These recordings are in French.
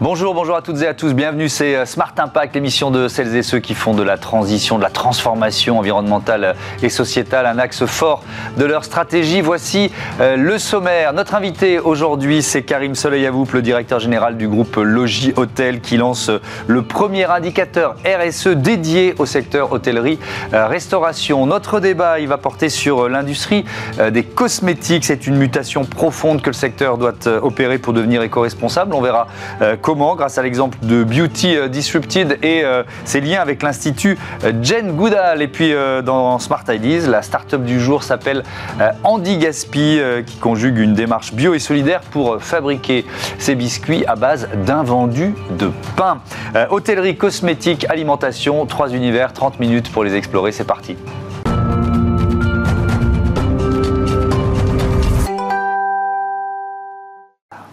Bonjour, bonjour à toutes et à tous. Bienvenue, c'est euh, Smart Impact, l'émission de celles et ceux qui font de la transition, de la transformation environnementale et sociétale un axe fort de leur stratégie. Voici euh, le sommaire. Notre invité aujourd'hui, c'est Karim Soleil-Avoup, le directeur général du groupe Logis Hôtel, qui lance euh, le premier indicateur RSE dédié au secteur hôtellerie-restauration. Notre débat, il va porter sur l'industrie des cosmétiques. C'est une mutation profonde que le secteur doit opérer pour devenir éco-responsable. On verra comment grâce à l'exemple de Beauty euh, Disrupted et euh, ses liens avec l'Institut euh, Jen Goodall. Et puis dans Smart Ideas, la start-up du jour s'appelle Andy Gaspi, qui conjugue une démarche bio et solidaire pour fabriquer ses biscuits à base d'invendus de pain. hôtellerie, cosmétique, alimentation, trois univers, 30 minutes pour les explorer. C'est parti.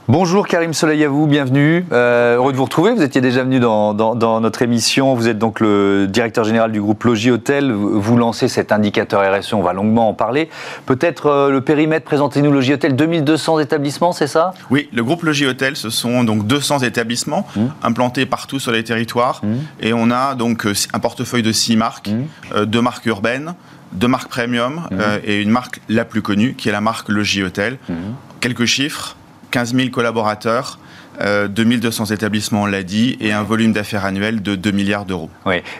Bonjour Karim Soleil à vous, bienvenue. Euh, heureux de vous retrouver. Vous étiez déjà venu dans, notre émission. Vous êtes donc le directeur général du groupe Logis Hôtel. Vous lancez cet indicateur RSE, on va longuement en parler. Peut-être euh, le périmètre, présentez-nous Logis Hôtel, 2200 établissements, c'est ça? Oui, le groupe Logis Hôtel, ce sont donc 200 établissements mmh. implantés partout sur les territoires. Mmh. Et on a donc euh, un portefeuille de 6 marques, mmh. deux marques urbaines, deux marques premium et une marque la plus connue qui est la marque Logis Hôtel. Quelques chiffres 15 000 collaborateurs. 2200 euh, établissements, on l'a dit, et un volume d'affaires annuel de 2 milliards d'euros.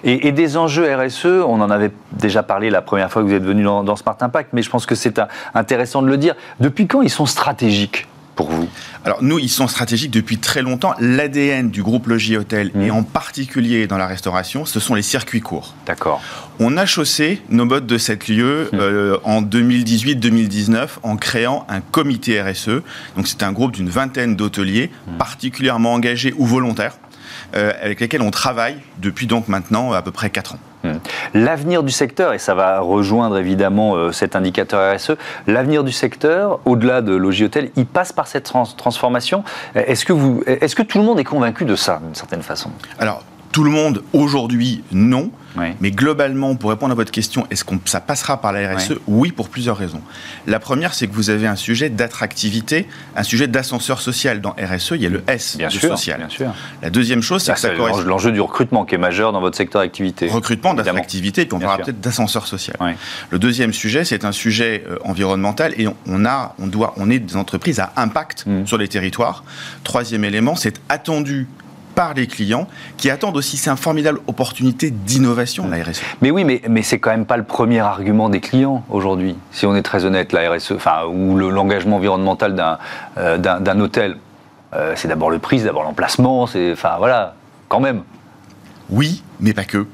Et, des enjeux RSE, on en avait déjà parlé la première fois que vous êtes venu dans, dans Smart Impact, mais je pense que c'est intéressant de le dire. Depuis quand ils sont stratégiques? Pour vous Alors nous, ils sont stratégiques depuis très longtemps. L'ADN du groupe Logis Hôtel, mmh. et en particulier dans la restauration, ce sont les circuits courts. D'accord. On a chaussé nos modes de cette lieu mmh. euh, en 2018-2019 en créant un comité RSE. Donc c'est un groupe d'une vingtaine d'hôteliers mmh. particulièrement engagés ou volontaires euh, avec lesquels on travaille depuis donc maintenant à peu près 4 ans. Hmm. L'avenir du secteur, et ça va rejoindre évidemment euh, cet indicateur RSE, l'avenir du secteur, au-delà de Logis Hôtel, il passe par cette transformation. Est-ce que, vous, est-ce que tout le monde est convaincu de ça, d'une certaine façon? Alors, tout le monde, aujourd'hui, non. Mais globalement, pour répondre à votre question, est-ce que ça passera par la RSE oui. pour plusieurs raisons. La première, c'est que vous avez un sujet d'attractivité, un sujet d'ascenseur social. Dans RSE, il y a le S bien de sûr, social. Bien sûr. La deuxième chose, c'est que ça correspond... L'enjeu du recrutement qui est majeur dans votre secteur d'activité. Recrutement, d'attractivité, et puis on parlera peut-être d'ascenseur social. Le deuxième sujet, c'est un sujet euh, environnemental et on, a, on, doit, on est des entreprises à impact mm. sur les territoires. Troisième élément, c'est attendu par les clients qui attendent aussi, c'est une formidable opportunité d'innovation, la RSE. Mais oui, mais, mais c'est quand même pas le premier argument des clients aujourd'hui, si on est très honnête, la RSE, enfin, ou l'engagement environnemental d'un euh, d'un hôtel. Euh, c'est d'abord le prix, c'est d'abord l'emplacement, c'est, enfin voilà, quand même. Oui, mais pas que.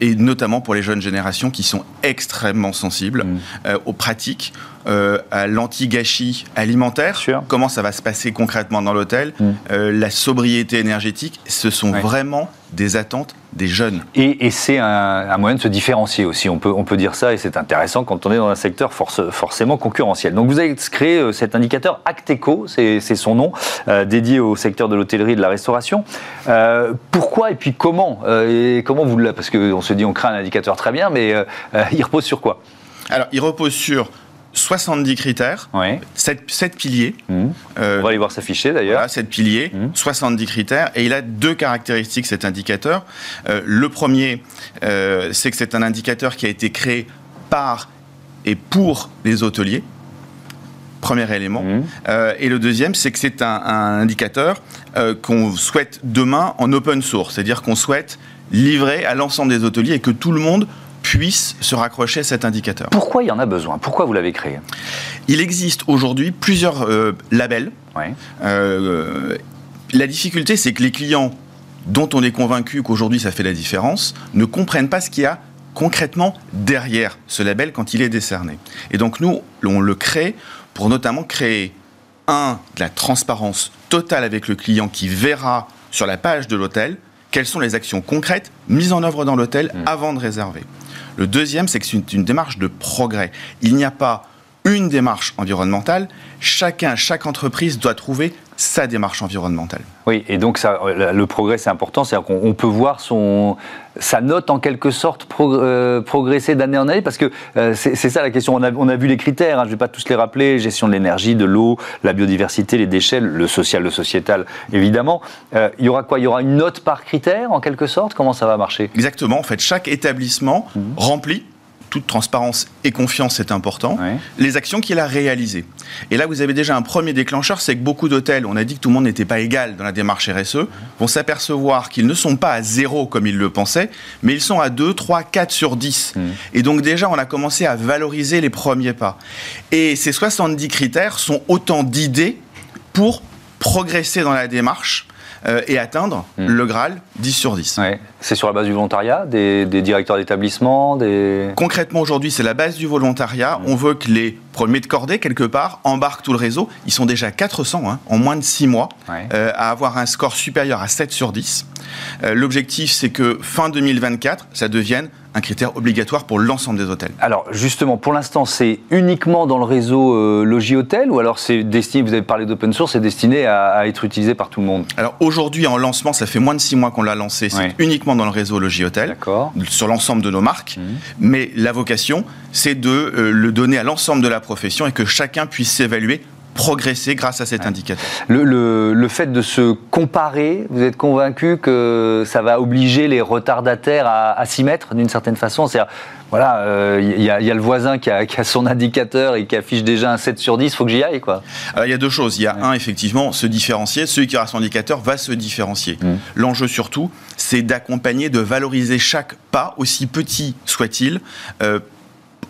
Et notamment pour les jeunes générations qui sont extrêmement sensibles mm. euh, aux pratiques, euh, à l'anti-gâchis alimentaire. Comment ça va se passer concrètement dans l'hôtel mm. euh, La sobriété énergétique, ce sont vraiment des attentes des jeunes. Et, c'est un, moyen de se différencier aussi, on peut, on peut dire ça, et c'est intéressant quand on est dans un secteur forcément concurrentiel. Donc vous avez créé cet indicateur Acteco, c'est son nom, dédié au secteur de l'hôtellerie et de la restauration. pourquoi et puis comment et comment vous l'avez Parce qu'on se dit on crée un indicateur très bien, mais euh, euh, il repose sur quoi? Alors, il repose sur 70 critères, 7, piliers. Mmh. Euh, on va aller voir s'afficher d'ailleurs. Voilà, 7 piliers, 70 mmh. critères. Et il a deux caractéristiques, cet indicateur. le premier, c'est que c'est un indicateur qui a été créé par et pour les hôteliers. Premier élément. Mmh. et le deuxième, c'est que c'est un, un, indicateur qu'on souhaite demain en open source. C'est-à-dire qu'on souhaite livré à l'ensemble des hôteliers et que tout le monde puisse se raccrocher à cet indicateur. Pourquoi il y en a besoin? Pourquoi vous l'avez créé? Il existe aujourd'hui plusieurs euh, labels. Euh, la difficulté, c'est que les clients dont on est convaincu qu'aujourd'hui ça fait la différence ne comprennent pas ce qu'il y a concrètement derrière ce label quand il est décerné. Et donc nous, on le crée pour notamment créer, un, de la transparence totale avec le client qui verra sur la page de l'hôtel quelles sont les actions concrètes mises en œuvre dans l'hôtel mm. avant de réserver? Le deuxième, c'est que c'est une, démarche de progrès. Il n'y a pas une démarche environnementale. Chacun, chaque entreprise doit trouver sa démarche environnementale. Oui, et donc ça, le progrès c'est important, c'est-à-dire qu'on peut voir son, sa note en quelque sorte euh, progresser d'année en année, parce que euh, c'est ça la question. On a, on a vu les critères, hein, je ne vais pas tous les rappeler, gestion de l'énergie, de l'eau, la biodiversité, les déchets, le social, le sociétal, évidemment. Euh, il y aura quoi? Il y aura une note par critère en quelque sorte? Comment ça va marcher? Exactement, en fait, chaque établissement mmh. remplit toute transparence et confiance est important, les actions qu'il a réalisées. Et là, vous avez déjà un premier déclencheur, c'est que beaucoup d'hôtels, on a dit que tout le monde n'était pas égal dans la démarche RSE, vont s'apercevoir qu'ils ne sont pas à zéro comme ils le pensaient, mais ils sont à 2, 3, 4 sur 10. Mmh. Et donc déjà, on a commencé à valoriser les premiers pas. Et ces 70 critères sont autant d'idées pour progresser dans la démarche euh, et atteindre hmm. le Graal 10 sur 10. C'est sur la base du volontariat, des, directeurs d'établissement des... Concrètement, aujourd'hui, c'est la base du volontariat. Hmm. On veut que les premiers de cordée, quelque part, embarquent tout le réseau. Ils sont déjà 400 hein, en moins de 6 mois euh, à avoir un score supérieur à 7 sur 10. Euh, l'objectif, c'est que fin 2024, ça devienne un critère obligatoire pour l'ensemble des hôtels. Alors justement, pour l'instant, c'est uniquement dans le réseau euh, Logis Hôtel ou alors c'est destiné, vous avez parlé d'open source, c'est destiné à, être utilisé par tout le monde? Alors aujourd'hui, en lancement, ça fait moins de six mois qu'on l'a lancé, c'est uniquement dans le réseau Logis Hôtel, sur l'ensemble de nos marques, mhm. mais la vocation, c'est de euh, le donner à l'ensemble de la profession et que chacun puisse s'évaluer progresser grâce à cet indicateur. Le, fait de se comparer, vous êtes convaincu que ça va obliger les retardataires à, s'y mettre d'une certaine façon? Cest voilà, il euh, y, a le voisin qui a, son indicateur et qui affiche déjà un 7 sur 10, il faut que j'y aille, quoi. il y a deux choses. Il y a un, effectivement, se différencier. Celui qui aura son indicateur va se différencier. Mmh. L'enjeu surtout, c'est d'accompagner, de valoriser chaque pas, aussi petit soit-il, euh,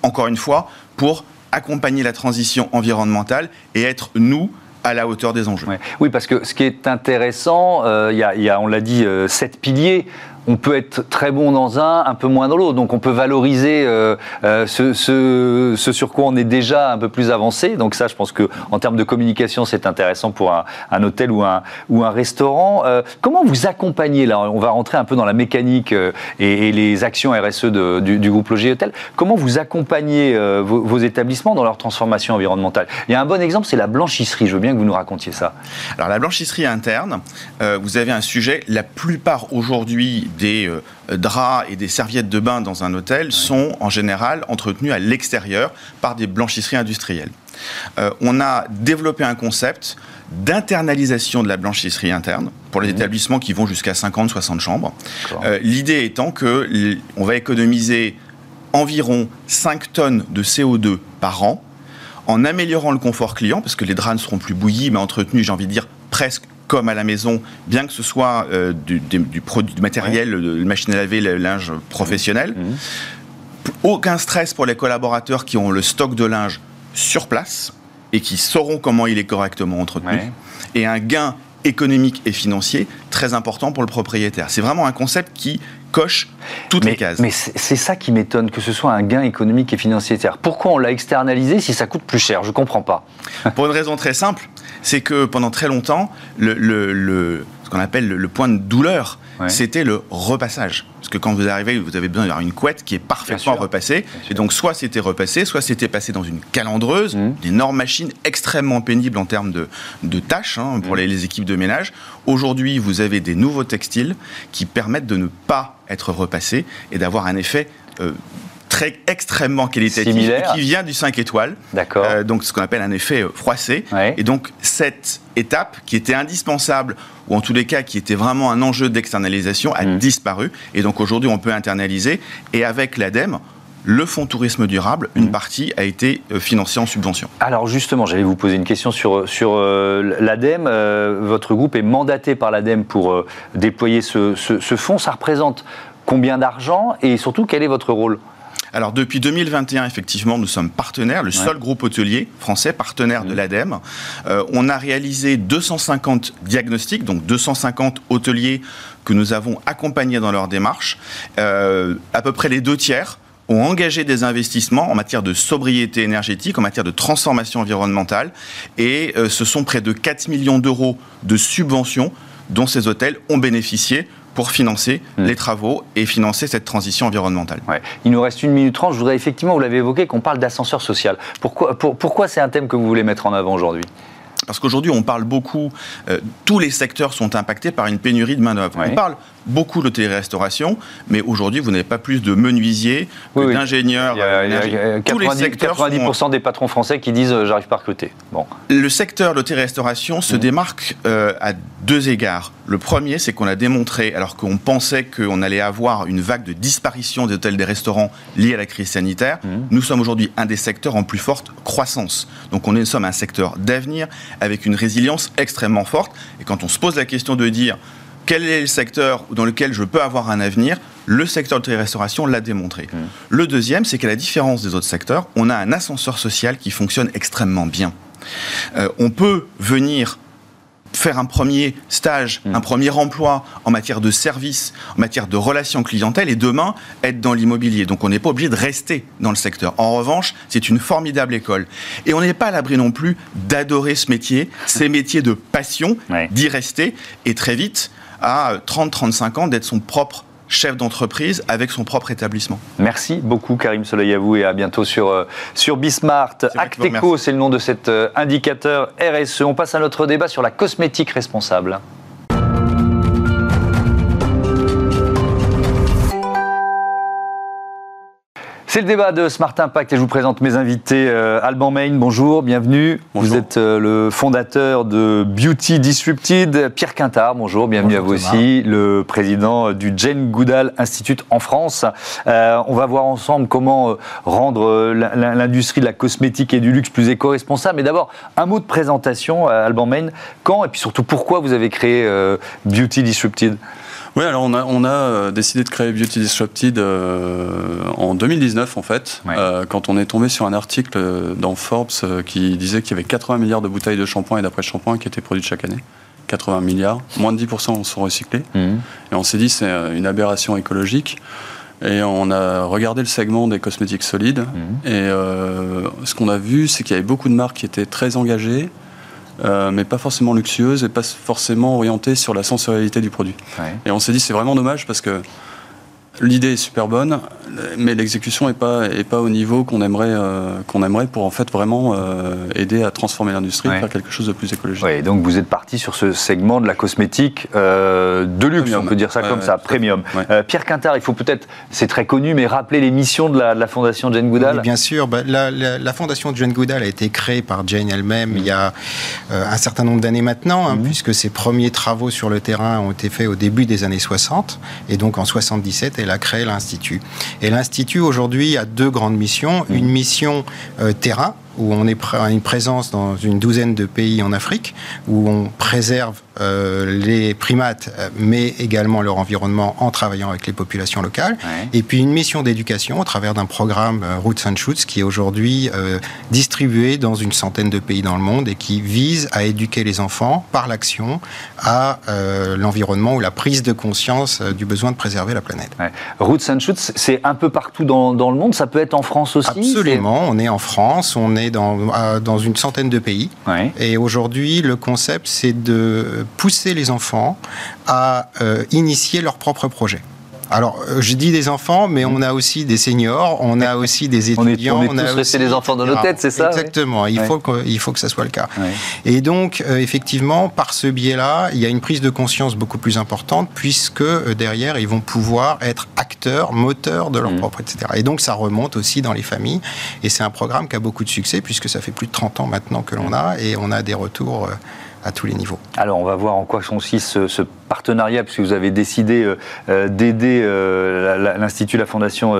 encore une fois, pour accompagner la transition environnementale et être, nous, à la hauteur des enjeux. Oui, parce que ce qui est intéressant, euh, il y, a, on l'a dit, euh, sept piliers on peut être très bon dans un, un peu moins dans l'autre. Donc on peut valoriser euh, euh, ce, sur quoi on est déjà un peu plus avancé. Donc ça, je pense que en termes de communication, c'est intéressant pour un, hôtel ou un, restaurant. Euh, comment vous accompagnez là On va rentrer un peu dans la mécanique et, les actions RSE du, groupe Logis Hôtel. Comment vous accompagnez vos, établissements dans leur transformation environnementale? Il y a un bon exemple, c'est la blanchisserie. Je veux bien que vous nous racontiez ça. Alors la blanchisserie interne, vous avez un sujet. La plupart aujourd'hui des euh, draps et des serviettes de bain dans un hôtel sont en général entretenus à l'extérieur par des blanchisseries industrielles. Euh, on a développé un concept d'internalisation de la blanchisserie interne pour les mmh. établissements qui vont jusqu'à 50-60 chambres. Euh, l'idée étant que on va économiser environ 5 tonnes de CO2 par an en améliorant le confort client, parce que les draps ne seront plus bouillis, mais entretenus, j'ai envie de dire, presque comme à la maison, bien que ce soit euh, du, produit, du matériel, de machine à laver, le linge professionnel. Mmh. Aucun stress pour les collaborateurs qui ont le stock de linge sur place et qui sauront comment il est correctement entretenu. Et un gain économique et financier très important pour le propriétaire. C'est vraiment un concept qui coche toutes les cases. Mais c'est ça qui m'étonne, que ce soit un gain économique et financier. Pourquoi on l'a externalisé si ça coûte plus cher? Je ne comprends pas. Pour une raison très simple, c'est que pendant très longtemps, le, ce qu'on appelle le, point de douleur, c'était le repassage. Parce que quand vous arrivez, vous avez besoin d'avoir une couette qui est parfaitement repassée. Et donc, soit c'était repassé, soit c'était passé dans une calandreuse, mmh. une énorme machine extrêmement pénible en termes de, de tâches hein, pour mmh. les, équipes de ménage. Aujourd'hui, vous avez des nouveaux textiles qui permettent de ne pas être repassés et d'avoir un effet euh, très extrêmement qualitatif qui vient du 5 étoiles. D'accord. Euh, donc ce qu'on appelle un effet euh, froissé. Et donc cette étape qui était indispensable ou en tous les cas qui était vraiment un enjeu d'externalisation a mm. disparu. Et donc aujourd'hui on peut internaliser et avec l'ADEME le fonds tourisme durable, une mm. partie a été euh, financée en subvention. Alors justement, j'allais vous poser une question sur, sur l'ADEME. votre groupe est mandaté par l'ADEME pour déployer ce, ce fonds. Ça représente combien d'argent? Et surtout quel est votre rôle? Alors depuis 2021, effectivement, nous sommes partenaires, le seul groupe hôtelier français partenaire de mmh. l'ADEME. Euh, on a réalisé 250 diagnostics, donc 250 hôteliers que nous avons accompagnés dans leur démarche. Euh, à peu près les deux tiers ont engagé des investissements en matière de sobriété énergétique, en matière de transformation environnementale, et euh, ce sont près de 4 millions d'euros de subventions dont ces hôtels ont bénéficié pour financer hmm. les travaux et financer cette transition environnementale. Il nous reste une minute trente. Je voudrais effectivement, vous l'avez évoqué, qu'on parle d'ascenseur social. Pourquoi, pourquoi c'est un thème que vous voulez mettre en avant aujourd'hui? Parce qu'aujourd'hui, on parle beaucoup, euh, tous les secteurs sont impactés par une pénurie de main-d'œuvre. On parle beaucoup de télé-restauration, mais aujourd'hui, vous n'avez pas plus de menuisiers que d'ingénieurs. Il y a, 90%, des patrons français qui disent euh, j'arrive pas à recruter. Bon. Le secteur de l'hôtellerie-restauration se mmh. démarque euh, à deux égards. Le premier, c'est qu'on a démontré, alors qu'on pensait qu'on allait avoir une vague de disparition des hôtels et des restaurants liés à la crise sanitaire, mmh. nous sommes aujourd'hui un des secteurs en plus forte croissance. Donc on est, nous sommes un secteur d'avenir avec une résilience extrêmement forte. Et quand on se pose la question de dire quel est le secteur dans lequel je peux avoir un avenir Le secteur de la restauration l'a démontré. Mmh. Le deuxième, c'est qu'à la différence des autres secteurs, on a un ascenseur social qui fonctionne extrêmement bien. Euh, on peut venir faire un premier stage, mmh. un premier emploi en matière de service, en matière de relations clientèle, et demain être dans l'immobilier. Donc on n'est pas obligé de rester dans le secteur. En revanche, c'est une formidable école. Et on n'est pas à l'abri non plus d'adorer ce métier, ces métiers de passion, d'y rester, et très vite, à 30-35 ans, d'être son propre chef d'entreprise avec son propre établissement. Merci beaucoup Karim Soleil à vous et à bientôt sur, euh, sur Bismart. Acteco, c'est le nom de cet euh, indicateur RSE. On passe à notre débat sur la cosmétique responsable. C'est le débat de Smart Impact et je vous présente mes invités. Euh, Alban Main, bonjour, bienvenue. Vous êtes euh, le fondateur de Beauty Disrupted. Pierre Quintard, bonjour, bienvenue à vous aussi. Le président du Jane Goodall Institute en France. Euh, on va voir ensemble comment rendre l'industrie de la cosmétique et du luxe plus éco-responsable. Mais d'abord, un mot de présentation, Alban Main. Quand et puis surtout pourquoi vous avez créé Beauty Disrupted? Oui, alors on a, on a euh, décidé de créer Beauty Disrupted euh, en 2019 en fait, euh, quand on est tombé sur un article dans Forbes qui disait qu'il y avait 80 milliards de bouteilles de shampoing et d'après-shampoing qui étaient produites chaque année. 80 milliards, moins de 10% sont recyclés. Mhm. Et on s'est dit c'est une aberration écologique. Et on a regardé le segment des cosmétiques solides. Mhm. Et ce qu'on a vu, c'est qu'il y avait beaucoup de marques qui étaient très engagées, euh, mais pas forcément luxueuse et pas forcément orientée sur la sensorialité du produit. Et on s'est dit c'est vraiment dommage parce que l'idée est super bonne, mais l'exécution n'est pas, est pas au niveau qu'on aimerait, euh, qu'on aimerait pour en fait vraiment euh, aider à transformer l'industrie, faire quelque chose de plus écologique. Oui, donc vous êtes parti sur ce segment de la cosmétique euh, de luxe, on peut dire ça comme ça, premium. Pierre Quintard, il faut peut-être, c'est très connu, mais rappeler les missions de la, Fondation Jane Goodall. bien sûr, bah, la, Fondation Jane Goodall a été créée par Jane elle-même il y a un certain nombre d'années maintenant, hein, mhm. puisque ses premiers travaux sur le terrain ont été faits au début des années 60, et donc en 77, elle a créé l'Institut. Et l'Institut, aujourd'hui, a deux grandes missions. Une mission euh, terrain, où on est une présence dans une douzaine de pays en Afrique, où on préserve euh, les primates, euh, mais également leur environnement en travaillant avec les populations locales. Et puis une mission d'éducation au travers d'un programme euh, Roots and Shoots qui est aujourd'hui distribué dans une centaine de pays dans le monde et qui vise à éduquer les enfants par l'action à l'environnement ou la prise de conscience du besoin de préserver la planète. Roots and Shoots, c'est un peu partout dans, dans, le monde, ça peut être en France aussi? Absolument, on est en France, on est dans, dans une centaine de pays. Et aujourd'hui, le concept, c'est de pousser les enfants à euh, initier leur propre projet. Alors, euh, je dis des enfants, mais on a aussi des seniors, on a aussi des étudiants. on, est, tous restés des enfants dans nos têtes, c'est ça Exactement, il, faut que, il faut que ça soit le cas. Et donc, euh, effectivement, par ce biais-là, il y a une prise de conscience beaucoup plus importante, puisque derrière, ils vont pouvoir être acteurs, moteurs de leur mmh. propre, etc. Et donc, ça remonte aussi dans les familles. Et c'est un programme qui a beaucoup de succès, puisque ça fait plus de 30 ans maintenant que l'on a, et on a des retours à tous les niveaux. Alors, on va voir en quoi consiste ce, ce partenariat, puisque vous avez décidé euh, euh, d'aider euh, l'Institut, la Fondation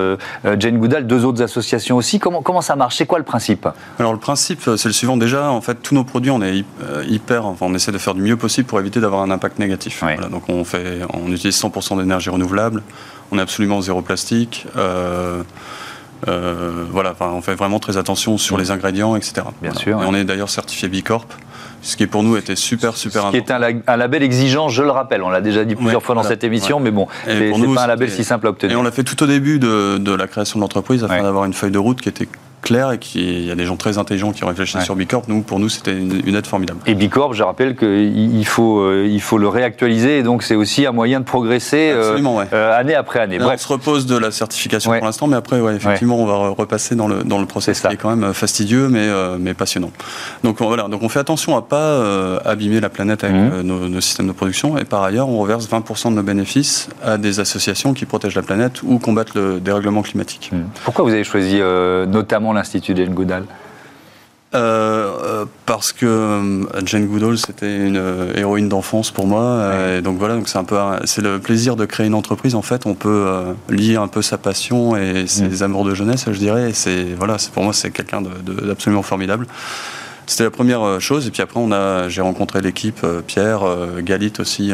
Jane Goodall, deux autres associations aussi. Comment, comment ça marche? C'est quoi le principe? Alors, le principe, c'est le suivant. Déjà, en fait, tous nos produits, on est hyper, enfin, on esse de faire du mieux possible pour éviter d'avoir un impact négatif. donc, on, fait, on utilise 100% d'énergie renouvelable, on est absolument zéro plastique. voilà, enfin, on fait vraiment très attention sur les ingrédients, etc. Bien sûr. on est d'ailleurs certifié Bicorp ce qui pour nous était super super important. Ce qui est un, label exigeant, je le rappelle, on l'a déjà dit plusieurs fois dans cette émission, mais bon, c'est pas un label si simple à obtenir. Et on l'a fait tout au début de, la création de l'entreprise afin d'avoir une feuille de route qui était clair et qu'il y a des gens très intelligents qui ont réfléchi sur Bicorp. Nous, pour nous, c'était une, aide formidable. Et Bicorp, je rappelle qu'il faut, il faut le réactualiser et donc c'est aussi un moyen de progresser année après année. On se repose de la certification pour l'instant, mais après, effectivement, on va repasser dans le, dans le process qui est quand même fastidieux mais, mais passionnant. Donc voilà, donc on fait attention à pas abîmer la planète avec mmh. nos, nos systèmes de production et par ailleurs, on reverse 20% de nos bénéfices à des associations qui protègent la planète ou combattent le dérèglement climatique. Hmm. Pourquoi vous avez choisi euh, notamment l'Institut Jane Goodall euh, euh, parce que Jane Goodall c'était une héroïne d'enfance pour moi et donc voilà donc c'est un peu c'est le plaisir de créer une entreprise en fait on peut lier un peu sa passion et ses hmm. amours de jeunesse je dirais c'est voilà c'est pour moi c'est quelqu'un d'absolument formidable c'était la première chose et puis après on a j'ai rencontré l'équipe Pierre Galit aussi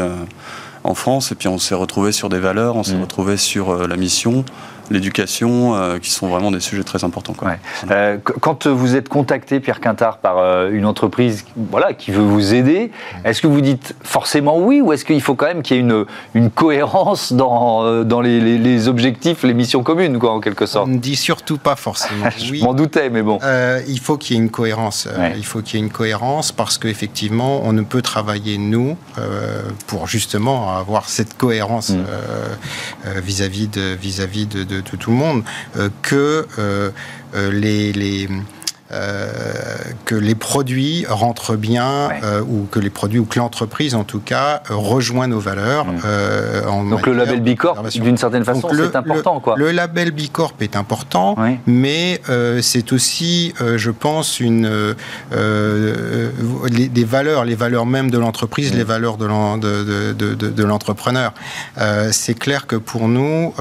en France. Et puis on s'est retrouvé sur des valeurs, on s'est mmh. retrouvé sur euh, la mission l'éducation, euh, qui sont vraiment des sujets très importants. Euh, quand vous êtes contacté, Pierre Quintard, par euh, une entreprise voilà, qui veut vous aider, est-ce que vous dites forcément oui ou est-ce qu'il faut quand même qu'il y ait une, une cohérence dans, dans les, les, objectifs, les missions communes, quoi, en quelque sorte? On ne dit surtout pas forcément oui. Je m'en doutais, mais bon. il faut qu'il y ait une cohérence. Il faut qu'il y ait une cohérence parce qu'effectivement, on ne peut travailler, nous, pour justement avoir cette cohérence mm. vis-à-vis de, vis -vis de, de de, tout le monde, euh, que euh, euh, les, que les produits rentrent bien euh, ou que les produits ou que l'entreprise en tout cas rejoint nos valeurs. Mm. Euh, Donc le label Bicorp, d'une certaine façon, c'est important. Le, quoi. le label Bicorp est important, mais c'est aussi, je pense, une, les, des valeurs, les valeurs même de l'entreprise, mm. les valeurs de l'entrepreneur. c'est clair que pour nous,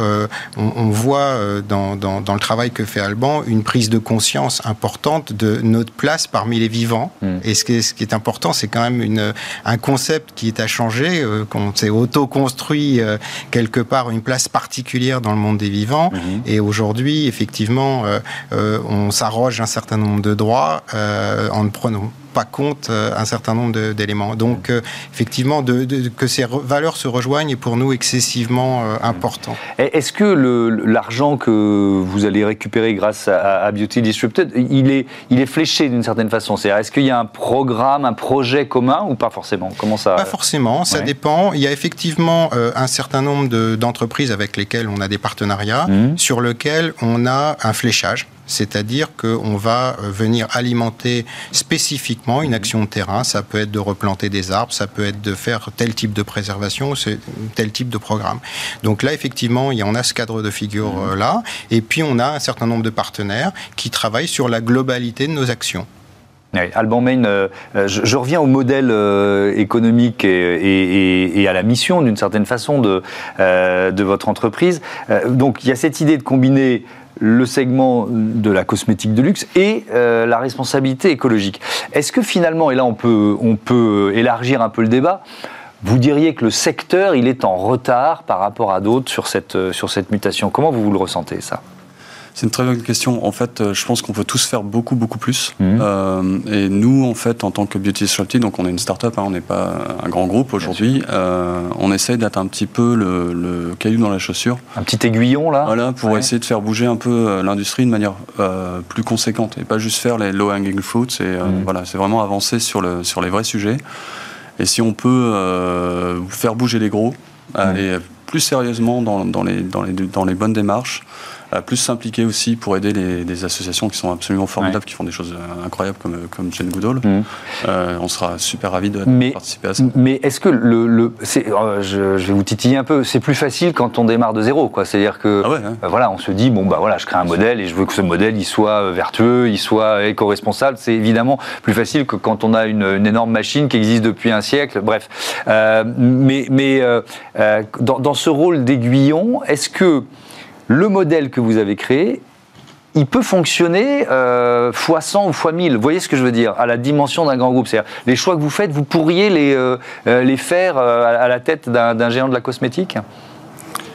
on, voit dans, dans, dans le travail que fait Alban une prise de conscience importante de notre place parmi les vivants. Hmm. Et ce qui, est, ce qui, est, important, c'est quand même une, un concept qui est à changer, euh, qu'on s'est auto-construit euh, quelque part une place particulière dans le monde des vivants. Hmm. Et aujourd'hui, effectivement, euh, on s'arroge un certain nombre de droits en ne prenant pas compte euh, un certain nombre d'éléments. Donc, euh, effectivement, de, que ces valeurs se rejoignent est pour nous excessivement euh, important. Est-ce que l'argent que vous allez récupérer grâce à, Beauty Disrupted, il est, il est fléché d'une certaine façon? C'est-à-dire, est-ce qu'il y a un programme, un projet commun ou pas forcément? Comment ça? Pas forcément, ça dépend. Il y a effectivement un certain nombre d'entreprises avec lesquelles on a des partenariats, mmh. sur lesquels on a un fléchage c'est-à-dire qu'on va euh, venir alimenter spécifiquement une action de terrain. Ça peut être de replanter des arbres, ça peut être de faire tel type de préservation, tel type de programme. Donc là, effectivement, on a ce cadre de figure-là. Mmh. Euh, et puis, on a un certain nombre de partenaires qui travaillent sur la globalité de nos actions. Alban Main, euh, je, reviens au modèle économique et, à la mission, d'une certaine façon, de, de votre entreprise. donc, il y a cette idée de combiner le segment de la cosmétique de luxe et euh, la responsabilité écologique. Est-ce que finalement, et là on peut, on peut élargir un peu le débat, vous diriez que le secteur, il est en retard par rapport à d'autres sur cette, sur cette mutation? Comment vous, vous le ressentez, ça? C'est une très bonne question. En fait, euh, je pense qu'on peut tous faire beaucoup, beaucoup plus. Mhm. Euh, et nous, en fait, en tant que Beauty Disrupted, donc on est une start-up, hein, on n'est pas un grand groupe aujourd'hui, euh, on essaye d'être un petit peu le, caillou dans la chaussure. Un petit aiguillon, là Voilà, pour essayer de faire bouger un peu l'industrie de manière plus conséquente et pas juste faire les low-hanging fruits. C'est mhm. voilà, c'est vraiment avancer sur, le, sur les vrais sujets. Et si on peut faire bouger les gros, mhm. aller plus sérieusement dans, dans, les, dans, les, dans les bonnes démarches, plus s'impliquer aussi pour aider les, associations qui sont absolument formidables, qui font des choses euh, incroyables comme, comme Jane Goodall. Mmh. Euh, on sera super ravis de, participer à ça. Mais est-ce que le, le euh, je, je, vais vous titiller un peu, c'est plus facile quand on démarre de zéro, quoi. C'est-à-dire que ah voilà, on se dit bon bah voilà, je crée un modèle et je veux que ce modèle il soit vertueux, il soit éco-responsable. C'est évidemment plus facile que quand on a une, une, énorme machine qui existe depuis un siècle. Bref, mais mais dans, dans ce rôle d'aiguillon, est-ce que le modèle que vous avez créé, il peut fonctionner euh, fois 100 ou fois 1000. Vous voyez ce que je veux dire? À la dimension d'un grand groupe. C'est-à-dire, les choix que vous faites, vous pourriez les, euh, euh, les faire à la tête d'un géant de la cosmétique?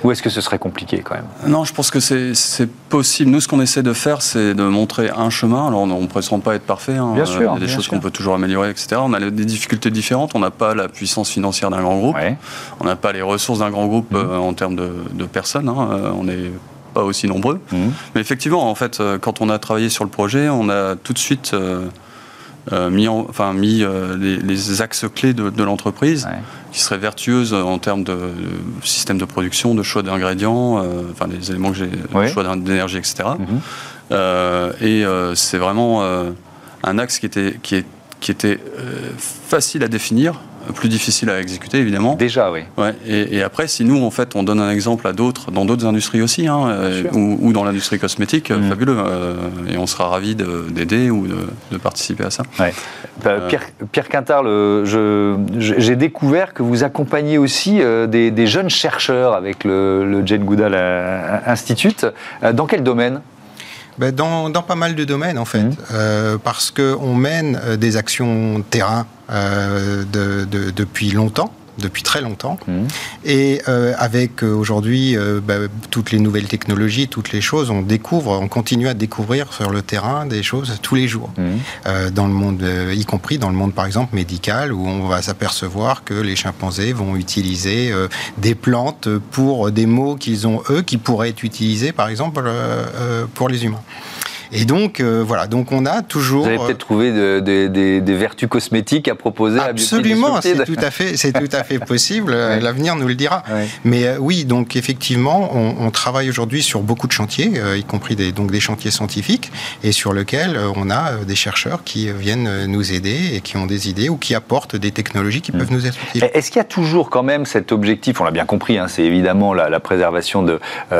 Ou est-ce que ce serait compliqué quand même? Non, je pense que c'est possible. Nous, ce qu'on essaie de faire, c'est de montrer un chemin. Alors, on ne prétend pas être parfait. Hein. Bien sûr. Il y a des choses qu'on peut toujours améliorer, etc. On a des difficultés différentes. On n'a pas la puissance financière d'un grand groupe. On n'a pas les ressources d'un grand groupe mmh. en termes de, personnes. Hein. On est pas aussi nombreux. Mmh. Mais effectivement, en fait, quand on a travaillé sur le projet, on a tout de suite mis, enfin, mis les, axes clés de, l'entreprise qui seraient vertueuses en termes de, système de production, de choix d'ingrédients, enfin les éléments que j'ai, choix d'énergie, etc. et c'est vraiment un axe qui était, qui est, qui était facile à définir plus difficile à exécuter évidemment. Déjà, oui. Ouais, et, après, si nous, en fait, on donne un exemple à d'autres, dans d'autres industries aussi, hein, euh, ou, dans l'industrie cosmétique, mm. fabuleux, euh, et on sera ravis d'aider ou de, participer à ça. Ouais. Bah, euh. Pierre, Pierre Quintard, j'ai découvert que vous accompagnez aussi des, jeunes chercheurs avec le, le Jane Goodall Institute. Dans quel domaine? Ben, dans, dans, pas mal de domaines, en fait. Mmh. Euh, parce qu'on mène euh, des actions terrain euh, de, de, depuis longtemps depuis très longtemps. Mmh. Et euh, avec euh, aujourd'hui euh, bah, toutes les nouvelles technologies, toutes les choses, on découvre, on continue à découvrir sur le terrain des choses tous les jours. Mmh. dans le monde, y compris dans le monde par exemple médical, où on va s'apercevoir que les chimpanzés vont utiliser des plantes pour des mots qu'ils ont eux, qui pourraient être utilisés par exemple pour les humains. Et donc, euh, voilà, donc on a toujours. Vous avez peut-être trouvé des vertus cosmétiques à proposer Absolument, c'est tout à fait, c'est tout à fait possible. L'avenir nous le dira. Mais euh, oui, donc effectivement, on, travaille aujourd'hui sur beaucoup de chantiers, euh, y compris des, donc des chantiers scientifiques, et sur lesquels on a des chercheurs qui viennent nous aider et qui ont des idées ou qui apportent des technologies qui hmm. peuvent nous être utiles. Est-ce qu'il y a toujours quand même cet objectif On l'a bien compris, hein, c'est évidemment la, préservation de,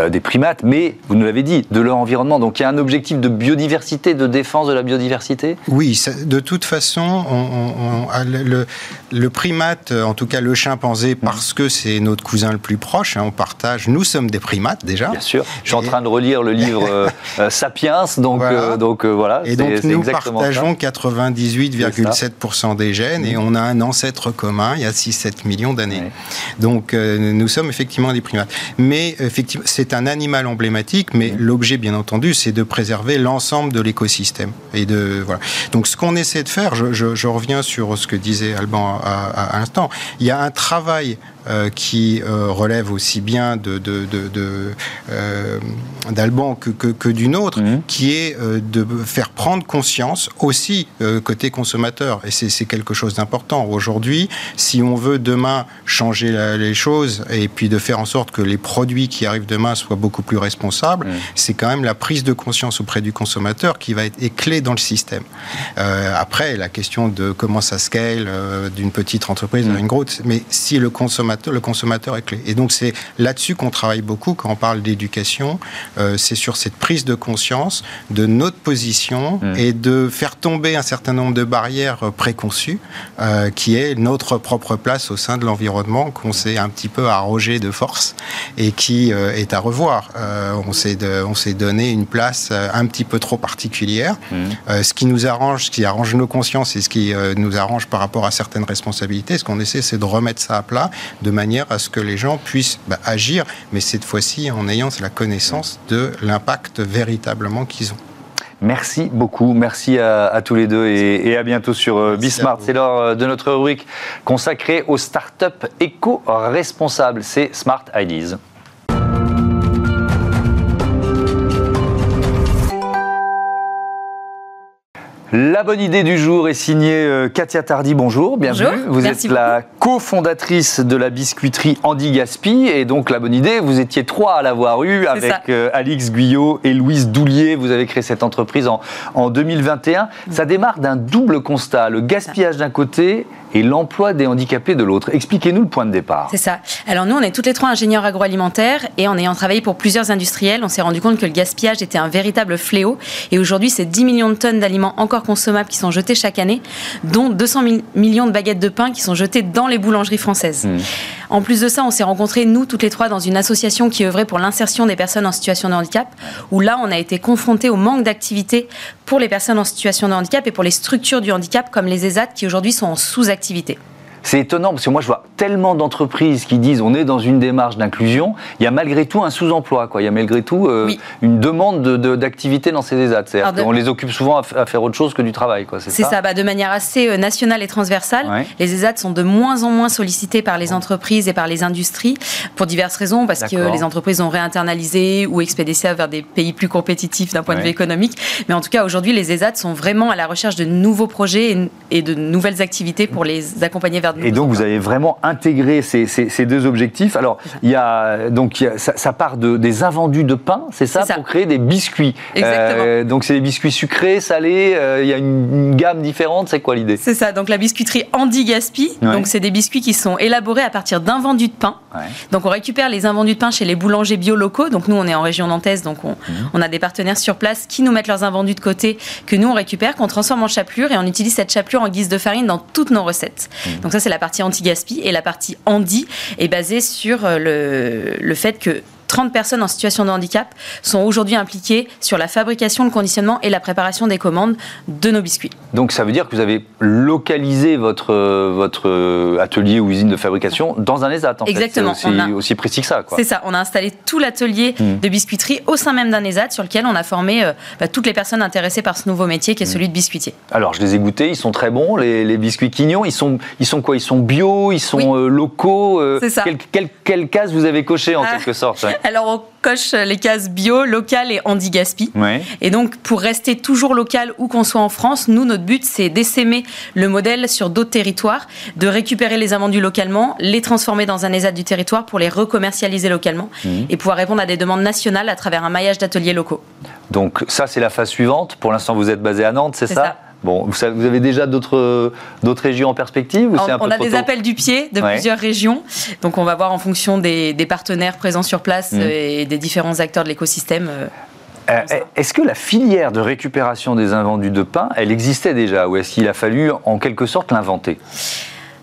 des primates, mais vous nous l'avez dit, de leur environnement. Donc il y a un objectif de biodiversité, de défense de la biodiversité? Oui, de toute façon, on, le, le, primate, en tout cas le chimpanzé, parce que c'est notre cousin le plus proche, hein, on partage, nous sommes des primates déjà. Bien sûr, je suis en train de relire le livre euh, euh, Sapiens, donc voilà. Euh, donc, voilà et donc nous partageons 98,7% des gènes et on a un ancêtre commun il y a 6-7 millions d'années. Donc nous sommes effectivement des primates. Mais effectivement, c'est un animal emblématique, mais l'objet bien entendu, c'est de préserver l'ensemble l'ensemble de l'écosystème. Et de voilà. Donc ce qu'on essaie de faire, je, reviens sur ce que disait Alban à, l'instant. Il y a un travail euh, qui euh, relève aussi bien de, euh, d'Alban que, que, que d'une autre, mmh. qui est de faire prendre conscience aussi côté consommateur. Et c'est, quelque chose d'important. Aujourd'hui, si on veut demain changer les choses et puis de faire en sorte que les produits qui arrivent demain soient beaucoup plus responsables, mmh. c'est quand même la prise de conscience auprès du consommateur qui va être est clé dans le système. après, la question de comment ça scale d'une petite entreprise à mmh. une grosse, mais si le consommateur le consommateur est clé. Et donc c'est là-dessus qu'on travaille beaucoup quand on parle d'éducation. Euh, c'est sur cette prise de conscience de notre position mmh. et de faire tomber un certain nombre de barrières euh, préconçues, euh, qui est notre propre place au sein de l'environnement qu'on s'est un petit peu arrogé de force et qui est à revoir. on s'est on s'est donné une place un petit peu trop particulière, mmh. ce qui nous arrange, ce qui arrange nos consciences et ce qui nous arrange par rapport à certaines responsabilités. Ce qu'on essaie, c'est de remettre ça à plat, de manière à ce que les gens puissent bah, agir, mais cette fois-ci en ayant la connaissance de l'impact véritablement qu'ils ont. Merci beaucoup, merci à, tous les deux et, à bientôt sur euh, Bismart. C'est l'heure euh, de notre rubrique consacrée aux startups éco-responsables, c'est Smart Ideas. La bonne idée du jour est signée euh, Katia Tardy. Bonjour, bienvenue. Bonjour, vous êtes la cofondatrice de la biscuiterie Andy Gaspi. Et donc, la bonne idée, vous étiez trois à l'avoir eue avec euh, Alix Guyot et Louise Doulier. Vous avez créé cette entreprise en, en 2021. Ça démarre d'un double constat le gaspillage d'un côté et l'emploi des handicapés de l'autre. Expliquez-nous le point de départ. C'est ça. Alors nous, on est toutes les trois ingénieurs agroalimentaires et en ayant travaillé pour plusieurs industriels, on s'est rendu compte que le gaspillage était un véritable fléau. Et aujourd'hui, c'est 10 millions de tonnes d'aliments encore consommables qui sont jetés chaque année, dont 200 millions de baguettes de pain qui sont jetées dans les boulangeries françaises. Hmm. En plus de ça, on s'est rencontrés, nous, toutes les trois, dans une association qui œuvrait pour l'insertion des personnes en situation de handicap, où là, on a été confrontés au manque d'activité pour les personnes en situation de handicap et pour les structures du handicap, comme les ESAT, qui aujourd'hui sont en sous-activité. C'est étonnant parce que moi je vois tellement d'entreprises qui disent on est dans une démarche d'inclusion, il y a malgré tout un sous-emploi, quoi. Il y a malgré tout euh, une demande d'activité dans ces ESAT. On les occupe souvent à, faire autre chose que du travail, quoi. C'est ça, bah, de manière assez euh, nationale et transversale. Les ESAT sont de moins en moins sollicités par les entreprises et par les industries pour diverses raisons, parce que les entreprises ont réinternalisé ou expédié ça vers des pays plus compétitifs d'un point de vue économique. Mais en tout cas, aujourd'hui, les ESAT sont vraiment à la recherche de nouveaux projets et, de nouvelles activités pour les accompagner vers et donc, vous avez vraiment intégré ces, ces, deux objectifs. Alors, il y a, donc, ça, part de, des invendus de pain, c'est ça, pour créer des biscuits. Exactement. Euh, donc, c'est des biscuits sucrés, salés, euh, il y a une, gamme différente. C'est quoi l'idée? C'est ça. Donc, la biscuiterie Andy Gaspi. Donc, c'est des biscuits qui sont élaborés à partir d'invendus de pain. Donc, on récupère les invendus de pain chez les boulangers bio locaux. Donc, nous, on est en région nantaise, donc on, mhm. on a des partenaires sur place qui nous mettent leurs invendus de côté, que nous, on récupère, qu'on transforme en chapelure et on utilise cette chapelure en guise de farine dans toutes nos recettes. Mhm. Donc, ça, c'est la partie anti-gaspi et la partie handi est basée sur euh, le, le fait que 30 personnes en situation de handicap sont aujourd'hui impliquées sur la fabrication, le conditionnement et la préparation des commandes de nos biscuits. Donc ça veut dire que vous avez localisé votre, votre atelier ou usine de fabrication dans un ESAT. En Exactement. C'est aussi, aussi, précis que ça. C'est ça. On a installé tout l'atelier hmm. de biscuiterie au sein même d'un ESAT sur lequel on a formé euh, bah, toutes les personnes intéressées par ce nouveau métier qui est hmm. celui de biscuitier. Alors je les ai goûtés, ils sont très bons, les, biscuits quignons. Ils sont, ils sont quoi? Ils sont bio, ils sont euh, locaux. Euh, c'est ça. Quelle, quelle, case vous avez coché en ah. quelque sorte Alors, on coche les cases bio, local et anti-gaspi. Et donc, pour rester toujours local où qu'on soit en France, nous, notre but, c'est d'essaimer le modèle sur d'autres territoires, de récupérer les invendus localement, les transformer dans un ESAT du territoire pour les recommercialiser localement mhm. et pouvoir répondre à des demandes nationales à travers un maillage d'ateliers locaux. Donc, ça, c'est la phase suivante. Pour l'instant, vous êtes basé à Nantes, c'est ça, Bon, vous, avez déjà d'autres régions en perspective ou On, un peu on a des appels du pied de plusieurs régions, donc on va voir en fonction des, partenaires présents sur place mmh. et des différents acteurs de l'écosystème. Euh, euh, est-ce que la filière de récupération des invendus de pain, elle existait déjà ou est-ce qu'il a fallu en quelque sorte l'inventer?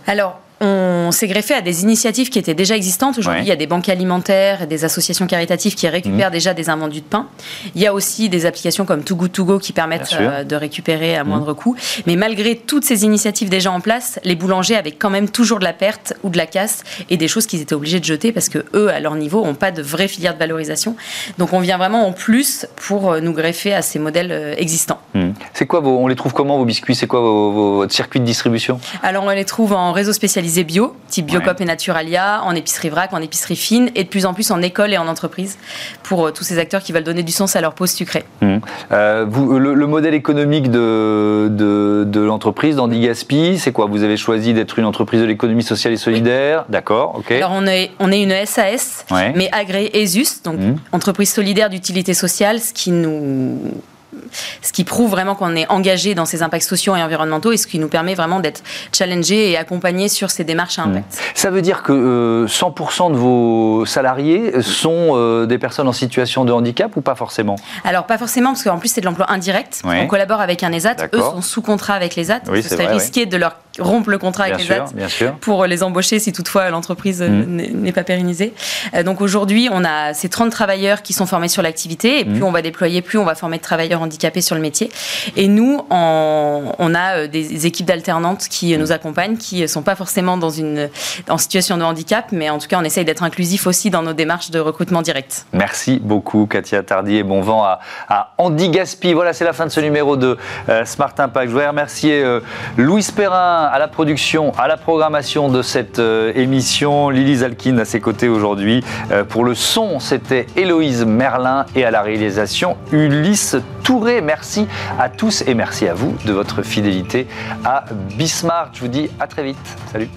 Alors, on s'est greffé à des initiatives qui étaient déjà existantes. Aujourd'hui, il y a des banques alimentaires et des associations caritatives qui récupèrent mmh. déjà des invendus de pain. Il y a aussi des applications comme Too Good To Go qui permettent euh, de récupérer à mmh. moindre coût. Mais malgré toutes ces initiatives déjà en place, les boulangers avaient quand même toujours de la perte ou de la casse et des choses qu'ils étaient obligés de jeter parce que eux, à leur niveau, n'ont pas de vraie filière de valorisation. Donc on vient vraiment en plus pour euh, nous greffer à ces modèles euh, existants. Mmh. C'est quoi vos, on les trouve comment vos biscuits? C'est quoi votre circuit de distribution? Alors on les trouve en réseau spécialisé bio, type Biocop et Naturalia, en épicerie vrac, en épicerie fine, et de plus en plus en école et en entreprise, pour euh, tous ces acteurs qui veulent donner du sens à leur pause sucrée. Mmh. Euh, vous, le, modèle économique de, de, l'entreprise, d'Andy Gaspi, c'est quoi? Vous avez choisi d'être une entreprise de l'économie sociale et solidaire, d'accord, ok. Alors on est, on est une SAS, mais agréée ESUS, donc mmh. entreprise solidaire d'utilité sociale, ce qui nous ce qui prouve vraiment qu'on est engagé dans ces impacts sociaux et environnementaux et ce qui nous permet vraiment d'être challengé et accompagné sur ces démarches à impact. Mmh. Ça veut dire que 100% euh, de vos salariés sont euh, des personnes en situation de handicap ou pas forcément? Alors pas forcément parce qu'en plus c'est de l'emploi indirect. On collabore avec un ESAT, eux sont sous contrat avec l'ESAT. Oui, ce serait risqué de leur rompre le contrat avec l'ESAT pour les embaucher si toutefois l'entreprise mmh. n'est pas pérennisée. Euh, donc aujourd'hui on a ces 30 travailleurs qui sont formés sur l'activité et plus mmh. on va déployer, plus on va former de travailleurs handicapés sur le métier. Et nous, on a euh, des équipes d'alternantes qui euh, nous accompagnent, qui ne sont pas forcément dans une en situation de handicap, mais en tout cas, on essaye d'être inclusif aussi dans nos démarches de recrutement direct. Merci beaucoup, Katia Tardy, et bon vent à, Andy Gaspi. Voilà, c'est la fin de ce numéro de Smart Impact. Je voudrais remercier Louis Perrin à la production, à la programmation de cette émission, Lily Zalkin à ses côtés aujourd'hui. pour le son, c'était Héloïse Merlin et à la réalisation, Ulysse Touré. Merci à tous et merci à vous de votre fidélité à Bismarck. Je vous dis à très vite. Salut.